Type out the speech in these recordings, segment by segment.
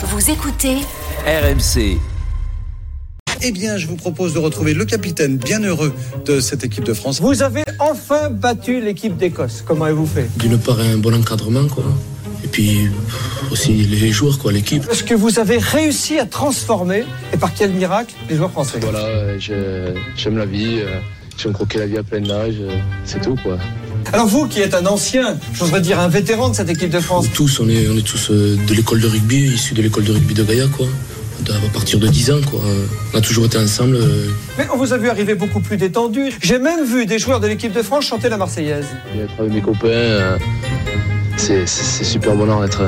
Vous écoutez RMC. Eh bien, je vous propose de retrouver le capitaine bien heureux de cette équipe de France. Vous avez enfin battu l'équipe d'Écosse. Comment avez-vous fait? D'une part, un bon encadrement, quoi. Et puis aussi les joueurs, quoi, l'équipe. Est-ce que vous avez réussi à transformer, et par quel miracle, les joueurs français? Voilà, euh, j'aime la vie, euh, j'aime croquer la vie à plein âge, euh, c'est tout quoi. Alors vous, qui êtes un ancien, j'oserais dire un vétéran de cette équipe de France, Tous, on est, on est tous euh, de l'école de rugby, issus de l'école de rugby de Gaïa, quoi. À partir de 10 ans, quoi. On a toujours été ensemble. euh, mais on vous a vu arriver beaucoup plus détendu. J'ai même vu des joueurs de l'équipe de France chanter la Marseillaise. Être avec mes copains, euh, c'est super bonheur d'être,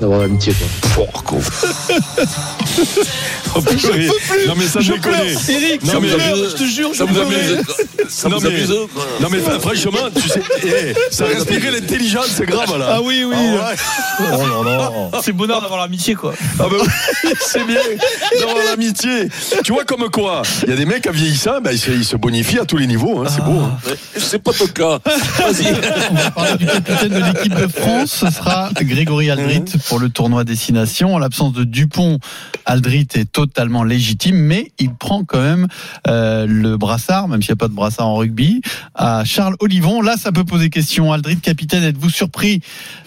d'avoir l'amitié quoi. Oh, purée. Non mais ça je connais. Eric, Non, ça mais- je te jure, Ça je vous amuse Ça Non, vous. Non mais franchement, tu sais, eh, ça respirait l'intelligence, c'est grave là. Ah oui, oui. Ah ouais. Oh là là. C'est bonheur d'avoir l'amitié, quoi. Ah bah oui, c'est bien d'avoir l'amitié. Tu vois comme quoi, il y a des mecs à vieillissant, ben, ils, se, ils se bonifient à tous les niveaux, hein, c'est beau. hein. C'est pas ton cas. Vas-y. On va parler du capitaine de l'équipe de France. Ce sera Grégory Aldrit pour le tournoi Destination. En l'absence de Dupont, Aldrit est totalement légitime, mais il prend quand même euh, le brassard, même s'il n'y a pas de brassard en rugby, à Charles Olivon. Là, ça peut poser question. Aldrit, capitaine, êtes-vous surpris?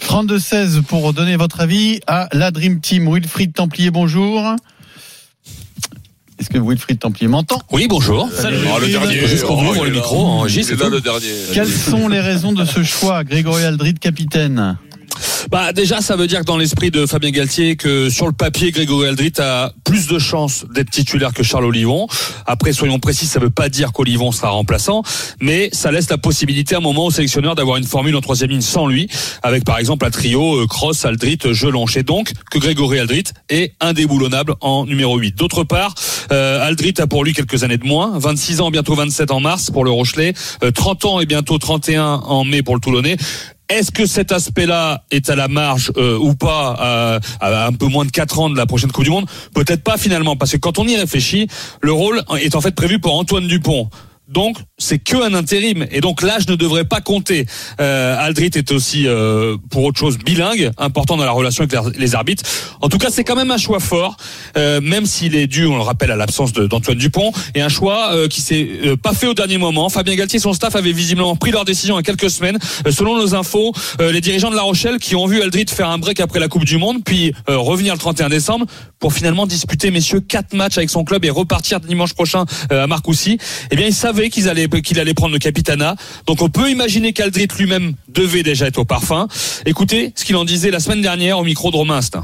32-16 pour donner votre avis à la Dream Team. Wilfried Templier, bonjour. Est-ce que Wilfried Templier m'entend? Oui, bonjour. Salut, le Wilfried. dernier. Juste qu'on Oh, le est micro là. en J, Il c'est est là le dernier. Quelles sont les raisons de ce choix, Grégory Aldrit, capitaine? Bah déjà, ça veut dire que dans l'esprit de Fabien Galtier, que sur le papier, Grégory Aldrit a plus de chances d'être titulaire que Charles Olivon. Après, soyons précis, ça veut pas dire qu'Olivon sera remplaçant, mais ça laisse la possibilité à un moment au sélectionneur d'avoir une formule en troisième ligne sans lui, avec par exemple un trio euh, Cross, Aldrit, Jelonche. Et donc que Grégory Aldrit est indéboulonnable en numéro 8. D'autre part, euh, Aldrit a pour lui quelques années de moins, 26 ans, bientôt 27 en mars pour le Rochelet, euh, 30 ans et bientôt 31 en mai pour le Toulonnais. Est-ce que cet aspect-là est à la marge euh, ou pas euh, à un peu moins de 4 ans de la prochaine Coupe du Monde? Peut-être pas finalement, parce que quand on y réfléchit, le rôle est en fait prévu pour Antoine Dupont. Donc c'est que un intérim et donc l'âge ne devrait pas compter. Euh, Aldrit est aussi euh, pour autre chose bilingue, important dans la relation avec les- arbitres. En tout cas, c'est quand même un choix fort, euh, même s'il est dû, on le rappelle, à l'absence d'Antoine Dupont, et un choix euh, qui s'est euh, pas fait au dernier moment. Fabien Galtier et son staff avaient visiblement pris leur décision il y a quelques semaines. Euh, selon nos infos, les dirigeants de La Rochelle qui ont vu Aldrit faire un break après la Coupe du Monde, puis revenir le 31 décembre pour finalement disputer, messieurs, quatre matchs avec son club et repartir dimanche prochain à Marcoussis. Eh bien, ils savaient qu'ils allaient qu'il allait prendre le capitana. Donc, on peut imaginer qu'Aldrit lui-même devait déjà être au parfum. Écoutez ce qu'il en disait la semaine dernière au micro de Romain Instinct.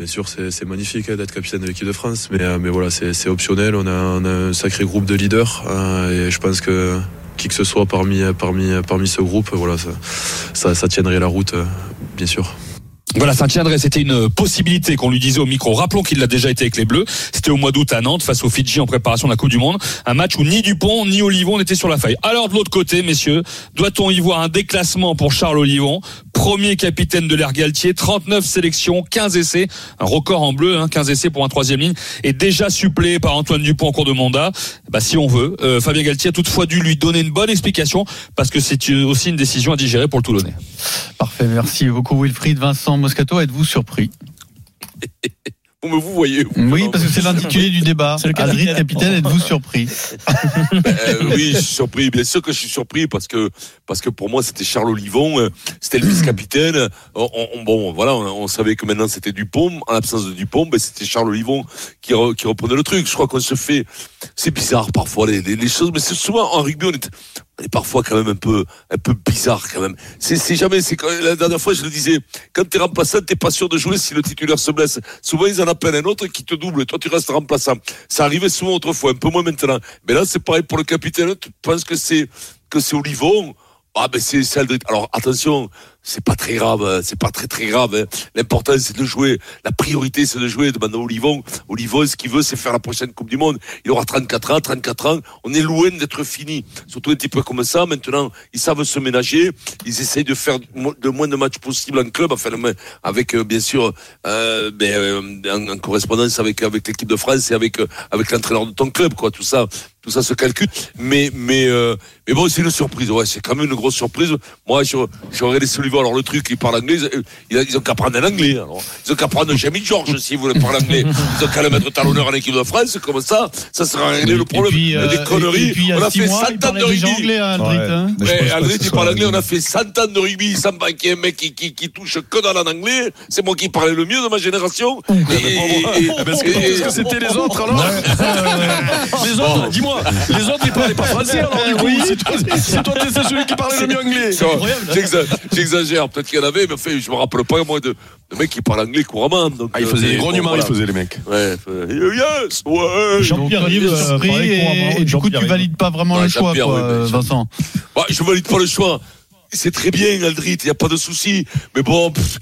Bien sûr, c'est magnifique hein, d'être capitaine de l'équipe de France, mais, euh, mais voilà, c'est optionnel. On a, un sacré groupe de leaders euh, et je pense que qui que ce soit parmi, parmi, parmi ce groupe, voilà, ça tiendrait la route, euh, bien sûr. Voilà, tiendrait. C'était une possibilité qu'on lui disait au micro. Rappelons qu'il l'a déjà été avec les Bleus. C'était au mois d'août à Nantes face aux Fidji en préparation de la Coupe du Monde. Un match où ni Dupont ni Olivon n'étaient sur la feuille. Alors de l'autre côté, messieurs, doit-on y voir un déclassement pour Charles Olivon? Premier capitaine de l'Air Galtier, 39 sélections, 15 essais, un record en bleu, hein, 15 essais pour un troisième ligne, et déjà suppléé par Antoine Dupont en cours de mandat. Bah, si on veut, euh, Fabien Galtier a toutefois dû lui donner une bonne explication parce que c'est aussi une décision à digérer pour le Toulonnais. Parfait, merci beaucoup Wilfried. Vincent Moscato, êtes-vous surpris? Vous me vous voyez. vous. Oui, parce que c'est l'intitulé du débat. C'est le Aldrit, capitaine. capitaine, êtes-vous surpris Euh, oui, je suis surpris. Bien sûr que je suis surpris parce que parce que pour moi c'était Charles Olivon, euh, c'était le vice-capitaine. On- on- bon, voilà, on, on savait que maintenant c'était Dupont. En l'absence de Dupont, ben c'était Charles Olivon qui, re- qui reprenait le truc. Je crois qu'on se fait. C'est bizarre parfois les, les, les choses, mais c'est souvent en rugby on est on est parfois quand même un peu un peu bizarre quand même. C'est jamais. C'est la dernière fois je le disais. Quand t'es remplaçant, t'es pas sûr de jouer si le titulaire se blesse. Souvent ils en appellent un autre qui te double. Toi tu restes remplaçant. Ça arrivait souvent autrefois, un peu moins maintenant. Mais là c'est pareil pour le capitaine. Tu penses que c'est que c'est Olivon Ah ben c'est c'est Aldrit. Alors attention, c'est pas très grave, hein, c'est pas très très grave. hein. L'important c'est de jouer. La priorité c'est de jouer. Demande à Olivon. Olivon, ce qu'il veut, c'est faire la prochaine Coupe du Monde. Il aura 34 ans, 34 ans. On est loin d'être fini. Surtout un petit peu comme ça. Maintenant, ils savent se ménager. Ils essayent de faire le moins de matchs possible en club, enfin le avec euh, bien sûr euh, ben, euh, en, en correspondance avec avec l'équipe de France et avec euh, avec l'entraîneur de ton club, quoi. Tout ça, tout ça se calcule. Mais, mais, euh, mais bon, c'est une surprise. Ouais, c'est quand même une grosse surprise. Moi, je, je regardé Sullivan. Alors, le truc, il parle anglais. Ils, ils ont qu'à prendre un anglais. Alors. Ils ont qu'à prendre Jamie George s'ils voulaient parler anglais. Ils ont qu'à le mettre talonneur en équipe de France. Comme ça, ça sera réglé le problème. Puis, euh, des conneries. et puis, il y a on a fait mois, 100 il ans parlait de rugby. anglais, hein, Aldrit, hein. Mais Ouais, Aldrit, il parle la anglais, on a fait 100 ans de rugby, sans banquier, un mec qui, qui, qui touche que dans la anglais. C'est moi qui parlais le mieux de ma génération. Et, et- et- Est-ce que et- est-ce que c'était les autres alors Les autres, dis-moi, les autres ils parlaient pas français alors du coup, si toi, si toi t'es celui qui parlait le mieux anglais. J'exagère, peut-être qu'il y en avait, mais enfin, je me rappelle pas, moi, de, de mecs qui parlent anglais couramment. Donc, Ah, ils euh, faisaient des bon, grognements, ils voilà. faisaient les mecs. Ouais, euh, yes, ouais. Jean-Pierre Rive, euh, parlait et, couramment, et du coup, tu valides pas vraiment Ouais, le choix, quoi, ouais, mais- Vincent. Bah, je valide pas le choix. C'est très bien, Aldrit, il n'y a pas de souci. Mais bon, pff,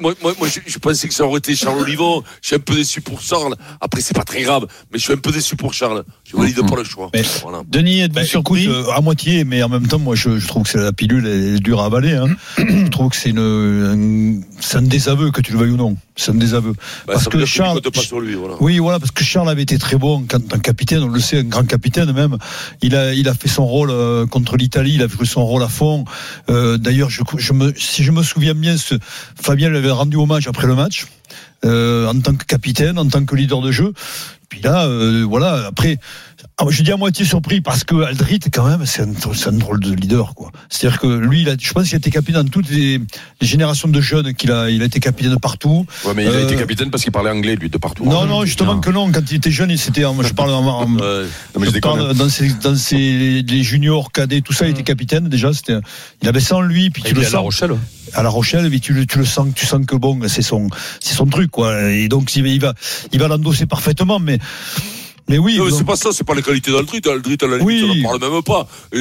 moi, moi, moi je, je pensais que ça aurait été Charles Olivon. Je suis un peu déçu pour Charles. Après, c'est pas très grave, mais je suis un peu déçu pour Charles. Je valide pas le choix. Mais- Voilà. Denis, êtes-vous Bah, surpris écoute, euh, à moitié, mais en même temps, moi, je, je trouve que c'est la pilule elle est dure à avaler. Hein. je trouve que c'est une, un, c'est un désaveu, que tu le veuilles ou non. C'est un désaveu. Bah, parce que Charles, comptes pas sur lui, voilà. oui, voilà, parce que Charles avait été très bon en tant que capitaine, on le sait, un grand capitaine même. Il a, il a fait son rôle euh, contre l'Italie, il a joué son rôle à fond. Euh, D'ailleurs, si je me souviens bien, ce, Fabien lui avait rendu hommage après le match. euh, en tant que capitaine, en tant que leader de jeu. Puis là, euh, voilà, après, je dis à moitié surpris parce que Aldrit, quand même, c'est un, un drôle de leader, quoi. C'est-à-dire que lui, il a, je pense qu'il a été capitaine dans toutes les, les générations de jeunes qu'il a, il a été capitaine partout. Ouais, mais il a Euh, été capitaine parce qu'il parlait anglais lui de partout. Non, non, justement que non. Quand il était jeune, il s'était, en- je parle en, en-. Non, je parle dans ses, dans ses, les juniors, cadets, tout ça, il était capitaine déjà. C'était, il avait ça en lui, puis tu Il le est à La sens Rochelle. à La Rochelle, mais tu, le- tu le sens, tu sens que bon, c'est son, c'est son truc, quoi. Et donc il va, il va l'endosser parfaitement, mais, mais oui. Non, c'est pas ça, c'est pas les qualités d'Aldrit. Aldrit, à la limite, Oui. on n'en parle même pas. Il,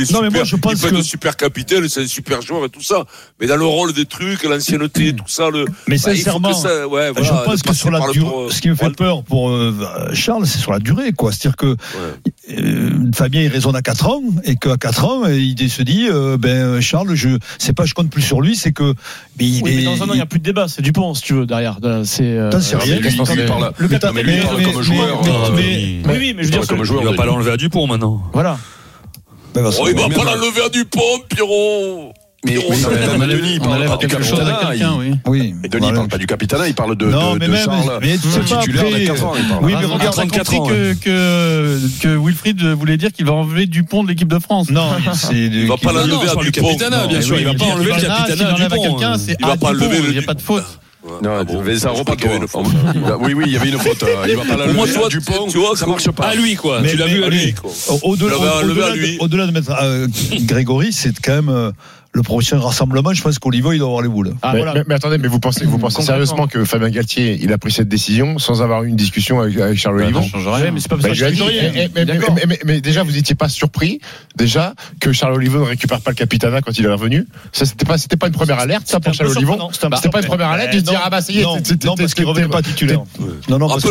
est- Non, mais super. moi, je pense il peut que- être super capitaine, c'est un super joueur et tout ça. Mais dans le rôle des trucs, l'ancienneté, tout ça, le. Mais bah, sincèrement, ça- ouais, je voilà, pense de que sur la durée, ce qui me fait peur pour euh, Charles, c'est sur la durée, quoi. C'est-à-dire que Fabien il raisonne à 4 ans et qu'à 4 ans euh, il se dit euh, ben Charles je c'est pas je compte plus sur lui c'est que mais il Oui, est mais dans un an, il n'y a plus de débat. C'est Dupont, si tu veux, derrière. C'est. euh, sais Non, mais rien, lui, il parle- le Non, mais lui, il parle comme joueur. mais- euh, mais- il- Oui, oui, mais je veux dire, Comme que- joueur, Il va pas l'enlever à Dupont maintenant. Voilà. ben, Oh, il va Mais pas l'enlever à Dupont, Pierrot. Mais, va. mais On Denis, enlève, il on parle enlève pas du quelque chose à capitana. quelqu'un, oui. oui Mais Denis, il parle pas du capitana, il parle de, non de, mais de même Charles. mais tu sais pas titulaire après de 4 ans, il parle. oui mais Ah, on a regarde 34 compris ans, que, que, que Wilfried voulait dire qu'il va enlever Dupont de l'équipe de France. non c'est Il va pas l'enlever à du Dupont. capitana, bien Non, sûr. oui, Il va pas il enlever le capitana à Dupont. Il va pas Dupont, enlever le- Il n'y a pas de faute. Non, Ah bon, mais ça repas qu'il y avait une faute. Oui, oui, il y avait une faute. Il va pas la lever tu vois, à Dupont, tu vois, ça marche pas. À lui, quoi. Mais- Tu l'as vu à lui. quoi. Au- Au-delà enlevé au-delà à de, au-delà de mettre euh, Grégory, c'est quand même euh, le prochain rassemblement. Je pense qu'Olivo, il doit avoir les boules. Ah, mais, voilà. mais- mais attendez, mais vous pensez, vous pensez sérieusement que Fabien Galtier, il a pris cette décision sans avoir eu une discussion avec, avec Charles Olivon Ça change Ouais, rien. mais c'est pas Bah, eh, eh, mais, mais- déjà, vous n'étiez pas surpris, déjà, que Charles Olivon ne récupère pas le capitana quand il est revenu. Ça, c'était pas, c'était pas une première alerte, ça, pour Charles Olivon. c'était pas une première alerte de se dire, ah bah, ça y est, non, parce qu'il revenait pas titulaire. Non, non, parce que.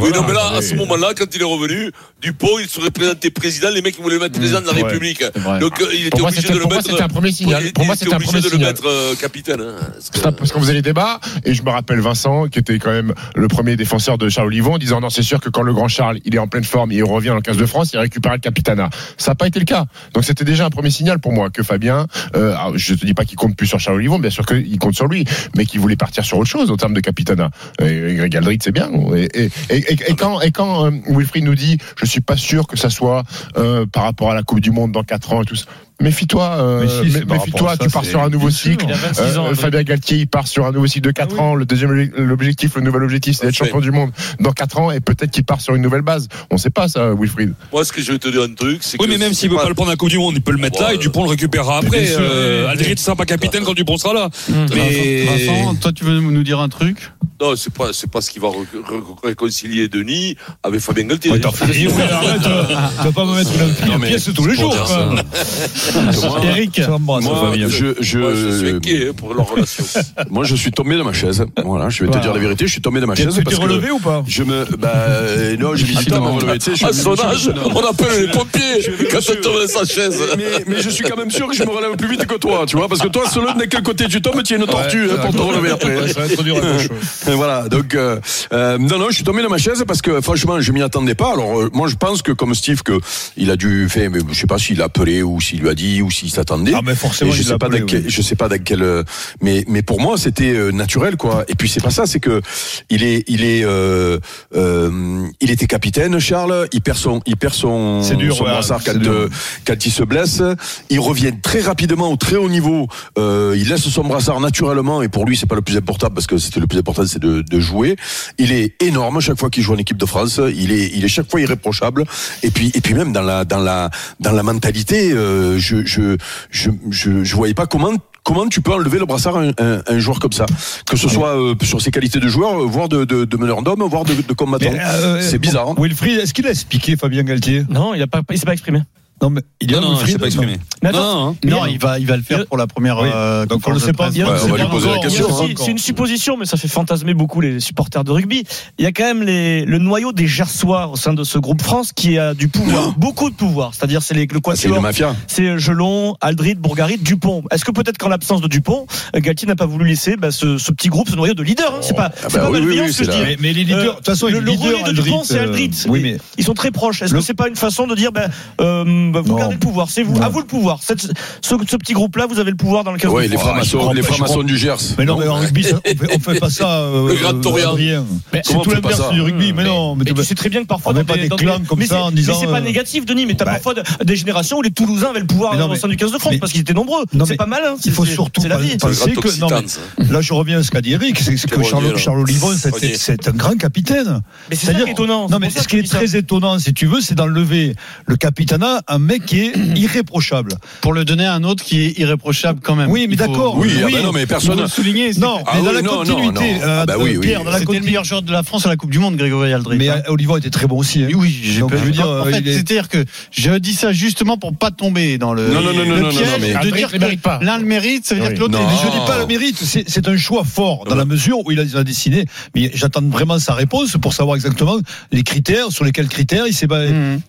Oui, non, mais là, à ce moment-là, quand il est revenu, Dupont, il serait présenté président. Les mecs, ils voulaient mettre président de la Ouais, République. Donc, euh, il était obligé de le mettre. c'était un premier signal. Pour moi, c'était un premier de le signal. mettre euh, capitaine. hein, parce que- parce qu'on faisait les débats, et je me rappelle Vincent, qui était quand même le premier défenseur de Charles Olivon, en disant non, c'est sûr que quand le grand Charles, il est en pleine forme, et il revient dans le 15 de France, il récupère le capitana. Ça n'a pas été le cas. Donc c'était déjà un premier signal pour moi que Fabien, euh, je te dis pas qu'il compte plus sur Charles Olivon, bien sûr qu'il compte sur lui, mais qu'il voulait partir sur autre chose en termes de capitana. Et Greg Aldrit, c'est bien. Et, et, et, et- et quand, et quand euh, Wilfried nous dit, je suis pas sûr que ça soit euh, par rapport à la Coupe du Monde dans 4 ans et tout ça. Méfie-toi, euh, si, méfie-toi, tu pars sur un nouveau cycle. Il a 26 ans. Euh. Fabien Galtier, il part sur un nouveau cycle de 4 ans. Le deuxième l'objectif, le nouvel objectif, c'est d'être champion du monde dans 4 ans et peut-être qu'il part sur une nouvelle base. On sait pas ça, Wilfried. Moi, ce que je vais te dire un truc, c'est que. Oui, mais même s'il veut pas le prendre à Coupe du Monde, il peut le mettre là et Dupont le récupérera après. Euh. Aldrit sera pas capitaine quand Dupont sera là. Mais Vincent, toi, tu veux nous dire un truc? Non, c'est pas, c'est pas ce qui va re- re- réconcilier Denis avec Fabien Galtier. Ouais, t'as fait rire, ouais, arrête, euh, Tu vas pas me mettre une, Non, une mais pièce tous les jours. Eric, moi, Fabien. je, Moi, je suis je, hein, pour leur relation. moi, je suis tombé de ma chaise. Voilà, je vais te dire la vérité, je suis tombé de ma Tu chaise t'es parce que relevé ou pas je me, bah, euh, non, j'ai mis du temps à me relever. Tu sais, je À suis- son je- âge, on appelle les pompiers Je quand on tombe dans sa chaise. Mais, je suis quand même sûr que je me relève plus vite que toi, tu vois, parce que toi, selon de quel côté tu tombes, tu as une tortue hein, pour te relever après. Ça va être dur à gauche. Voilà, donc euh, euh, non, non, je suis tombé dans ma chaise parce que franchement, je m'y attendais pas. Alors euh, moi, je pense que comme Steve, que il a dû faire, mais je sais pas s'il a appelé ou s'il lui a dit ou s'il s'attendait. Ah, mais forcément, Et je il sais l'a pas appelé, dans quel, oui. je sais pas dans quel, euh, mais mais pour moi, c'était euh, naturel quoi. Et puis c'est pas ça, c'est que il est il est euh, euh, il était capitaine, Charles. Il perd son il perd son dur, son ouais, brassard quand dur. quand il se blesse. Il revient très rapidement au très haut niveau. Euh, il laisse son brassard naturellement et pour lui c'est pas le plus important parce que c'était le plus important c'est de, de jouer. Il est énorme chaque fois qu'il joue en équipe de France. Il est il est chaque fois irréprochable. Et puis et puis même dans la dans la dans la mentalité, euh, je, je je je je voyais pas comment Comment tu peux enlever le brassard à un, un- un joueur comme ça Que ce soit euh, sur ses qualités de joueur, euh, voire de, de, de meneur d'homme, voire de, de combattant. Euh, c'est bizarre. hein. Wilfried, est-ce qu'il a expliqué Fabien Galtier? Non, il a pas, il s'est pas exprimé. Non, mais il est Non, non, Wilfried, je sais pas exprimé. Mais Non, non, non. Non, il va, il va le faire pour la première. Oui. euh, Donc, on le sait pas. presse. Il y a- Ouais, on va c'est lui poser la encore- question, il y a aussi- C'est une supposition, mais ça fait fantasmer beaucoup les supporters de rugby. Il y a quand même les, le noyau des Gersois au sein de ce groupe France qui a du pouvoir, beaucoup de pouvoir. C'est-à-dire, c'est les, le Ah, quatuor, mafia. c'est Gelon, Aldrit, Bourgarit, Dupont. Est-ce que peut-être qu'en l'absence de Dupont, euh, Galtier n'a pas voulu laisser bah, ce, ce petit groupe, ce noyau de leaders hein. C'est pas, Ah bah pas oui, malveillant oui, ce que je dis. Mais, mais les leaders, de toute façon, le, relais de Dupont, c'est euh, Aldrit. Oui, Et mais Ils sont très proches. Est-ce que c'est pas une façon de dire, euh, bah, vous Non. gardez le pouvoir, c'est vous, Non. à vous le pouvoir. Cette- ce, ce petit groupe-là, vous avez le pouvoir dans le 15 Ouais, de les France. francs-maçons, crois les francs-maçons du Gers. Mais non, mais en rugby, ça- on fait, on fait pas ça. euh, Le. Adrien. Mais C'est tout l'inverse du rugby. Mais non, mais Mais tu- tu sais très bien que parfois on dans pas des clans comme ça en disant, Mais c'est pas euh, négatif, Denis. Mais t'as bah- parfois de- des générations où les Toulousains avaient le pouvoir au sein du 15 de France parce qu'ils étaient nombreux. Non, C'est pas mal. hein. Il faut surtout c'est la pas- vie. là je reviens à ce qu'a dit Eric, c'est que Charles, Olivon, c'est- un grand capitaine. Mais c'est ça qui est étonnant. Non, mais ce qui est très étonnant, si tu veux, c'est d'enlever le capitanat, un mec qui est irréprochable. Pour le donner à un autre qui est irréprochable quand même. Oui, mais faut- d'accord. Oui, ah Oui. bah non, mais Il faut personne. le souligner. c'est- Non, Ah mais dans oui, la non, non, continuité, non. euh, Ah bah oui, oui. Pierre, dans la C'était le continuité. meilleur joueur de la France à la Coupe du Monde, Grégory Aldrit. Mais hein. euh, Olivon était très bon aussi. hein. Oui, oui, j'ai pas je veux dire, en euh, fait, il est- c'est-à-dire que je dis ça justement pour pas tomber dans le, Non, non, non, non, de dire le mérite pas. que l'un le mérite, ça veut dire Oui. que l'autre Je dis pas le mérite, c'est un choix fort dans la mesure où il a, décidé. Mais j'attends vraiment sa réponse pour savoir exactement les critères, sur lesquels critères il,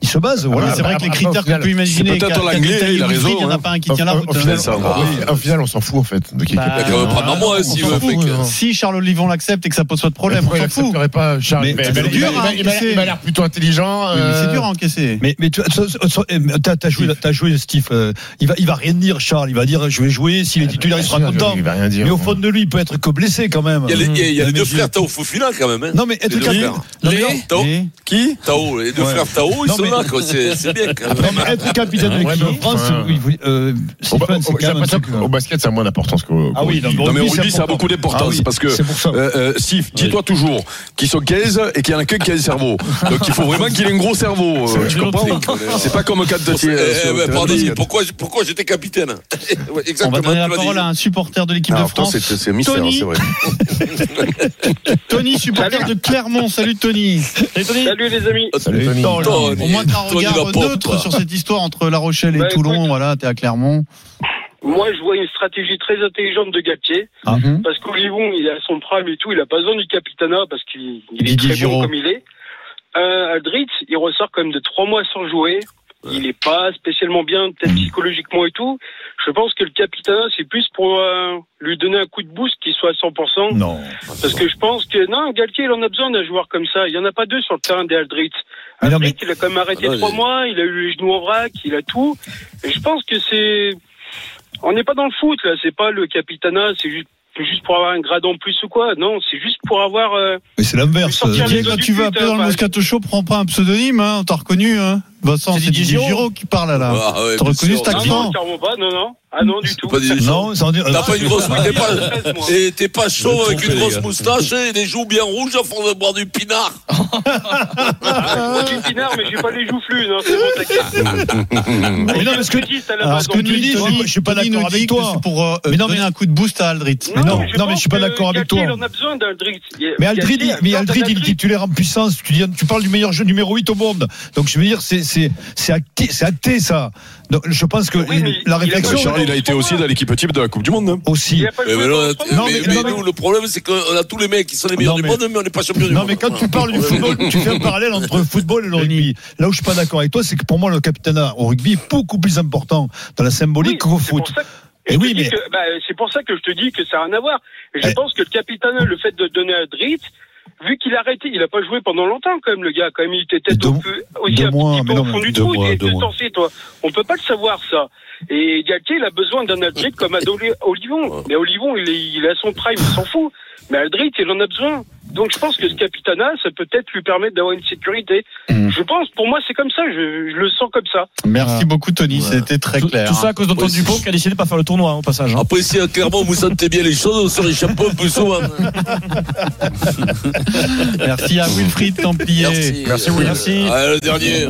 il se base. Voilà, Voilà. c'est vrai que les critères peut imaginer, peut-être l'anglais, il a raison, il n'y en a hein. pas un qui tient la au- route. au final, ça, au- final, on s'en fout en fait. De qui Bah, prendre moi, on si Charles Olivon l'accepte et que ça pose pas de problème, on s'en fout. pas Charles il- m'a- l'air plutôt intelligent. C'est euh, dur à encaisser. Mais, mais tu as, as joué, t'as joué, Steve. euh, il va, il va rien dire, Charles. Il va dire, je vais jouer. S'il est titulaire, il sera content. Il va rien dire. Mais au fond de lui, il peut être que blessé quand même. Il y a les, deux frères Tao Fofina quand même. Hein. Non, mais être. Tao, Qui? Tao, les deux frères Tao, ils sont là, quoi. C'est c'est bien être capitaine de l'équipe de France, euh, Au, qu'au basket, ça a moins d'importance qu'au. Ah oui, Non, mais au rugby, ça a beaucoup d'importance Ah oui, parce que, ça. euh, euh, Steve, dis-toi toujours qu'ils sont 15 et qu'il y en a qu'un qui a un cerveau. Donc il faut vraiment qu'il ait un gros cerveau. euh, tu comprends C'est pas comme quand tu Eh, eh, de pardon, pourquoi, pourquoi j'étais capitaine Ouais, On va Exactement. donner la parole à un supporter de l'équipe de France. c'est mystère, Tony. c'est vrai. Tony, supporter de Clermont. Salut Tony. Salut les amis. Salut, Tony. Tony, Au moins, t'as un regard neutre sur cette histoire entre La Rochelle et Bah, Toulon. écoute. Voilà, t'es à Clermont. Moi, je vois une stratégie très intelligente de Galtier. Ah. Mhm. Parce qu'Olivon, il est à son prime et tout. Il a pas besoin du capitanat parce qu'il il est très bon comme il est. Euh, Aldrit, il ressort quand même de trois mois sans jouer. Il est pas spécialement bien, peut-être psychologiquement et tout. Je pense que le capitanat, c'est plus pour euh, lui donner un coup de boost qu'il soit à 100%. Non. Parce que je pense que non, Galtier, il en a besoin d'un joueur comme ça. Il y en a pas deux sur le terrain des Aldrit. Mais non, Aldrit, mais- il a quand même arrêté Ah trois mois, il a eu les genoux en vrac, il a tout. Et je pense que c'est, on n'est pas dans le foot là. C'est pas le capitanat, c'est juste, juste pour avoir un grade en plus ou quoi. Non, c'est juste pour avoir. euh, Mais c'est l'inverse. Quand dos tu veux but, appeler dans le hein, Moscato Show, prends pas un pseudonyme, hein. On t'a reconnu, hein. Vincent, C'est Didier Didier Giraud. Qui parle là. Ah, ouais, T'as reconnu cet Non, accent non, pas. Non, non. Ah non, du tout. Pas Non, ça veut dire. T'as pas une grosse t'es pas, moi. et t'es pas chaud avec une grosse moustache et des joues bien rouges à force de boire du pinard. Ah, je suis pinard, mais j'ai pas les joues flus. Non, c'est bon, t'inquiète. Mais non, parce que. Que tu dis, je- suis pas d'accord avec toi. C'est pour euh, Mais non, donner mais- un coup de boost à Aldrit. Mais non, mais je suis pas d'accord avec toi. A besoin d'Aldrit. Mais mais Aldrid, il est Aldrit, titulaire en puissance. Tu, dis, tu parles du meilleur jeu numéro 8 au monde. Donc je veux dire, c'est c'est c'est acté, c'est acté ça. Donc je pense que Oui, mais la il a réflexion Charles, il a été aussi dans l'équipe type de la Coupe du Monde. hein. aussi. Mais, mais non, mais- mois. mais- mais non, mais- nous, le problème, c'est qu'on a tous les mecs qui sont les meilleurs Non, du mais- monde, mais on n'est pas champion du Non, monde. mais quand tu parles du football, tu fais un parallèle entre le football et le rugby. Là où je suis pas d'accord avec toi, c'est que pour moi, le capitana au rugby est beaucoup plus important dans la symbolique Oui, qu'au foot. Et oui, mais bah, c'est pour ça que je te dis que ça n'a rien à voir. Je Eh. pense que le capitaine, le fait de donner à Dritz, vu qu'il a arrêté, il a pas joué pendant longtemps quand même, le gars. Quand même, il était peut-être Deux- au peu- aussi deux un mois, petit peu au fond du trou. il mois. distancé, toi. On peut pas le savoir, ça. Et Galtier, il a besoin d'un Aldrit comme Adolé Olivon. Mais Olivon, il est, il à son prime, il s'en fout. Mais Aldrit, il en a besoin. Donc je pense que ce capitana, ça peut peut-être lui permettre d'avoir une sécurité. Mm. Je pense, pour moi, c'est comme ça. Je, je le sens comme ça. Merci beaucoup, Tony. C'était très Tout, clair. tout ça à cause d'Antoine Dupont qui a décidé de pas faire le tournoi hein, au passage. hein. Après, si euh, clairement vous sentez bien les choses, on se réchappe un peu souvent. Merci à Wilfried Templier. Merci. Merci, Will. Merci. Ah, le dernier.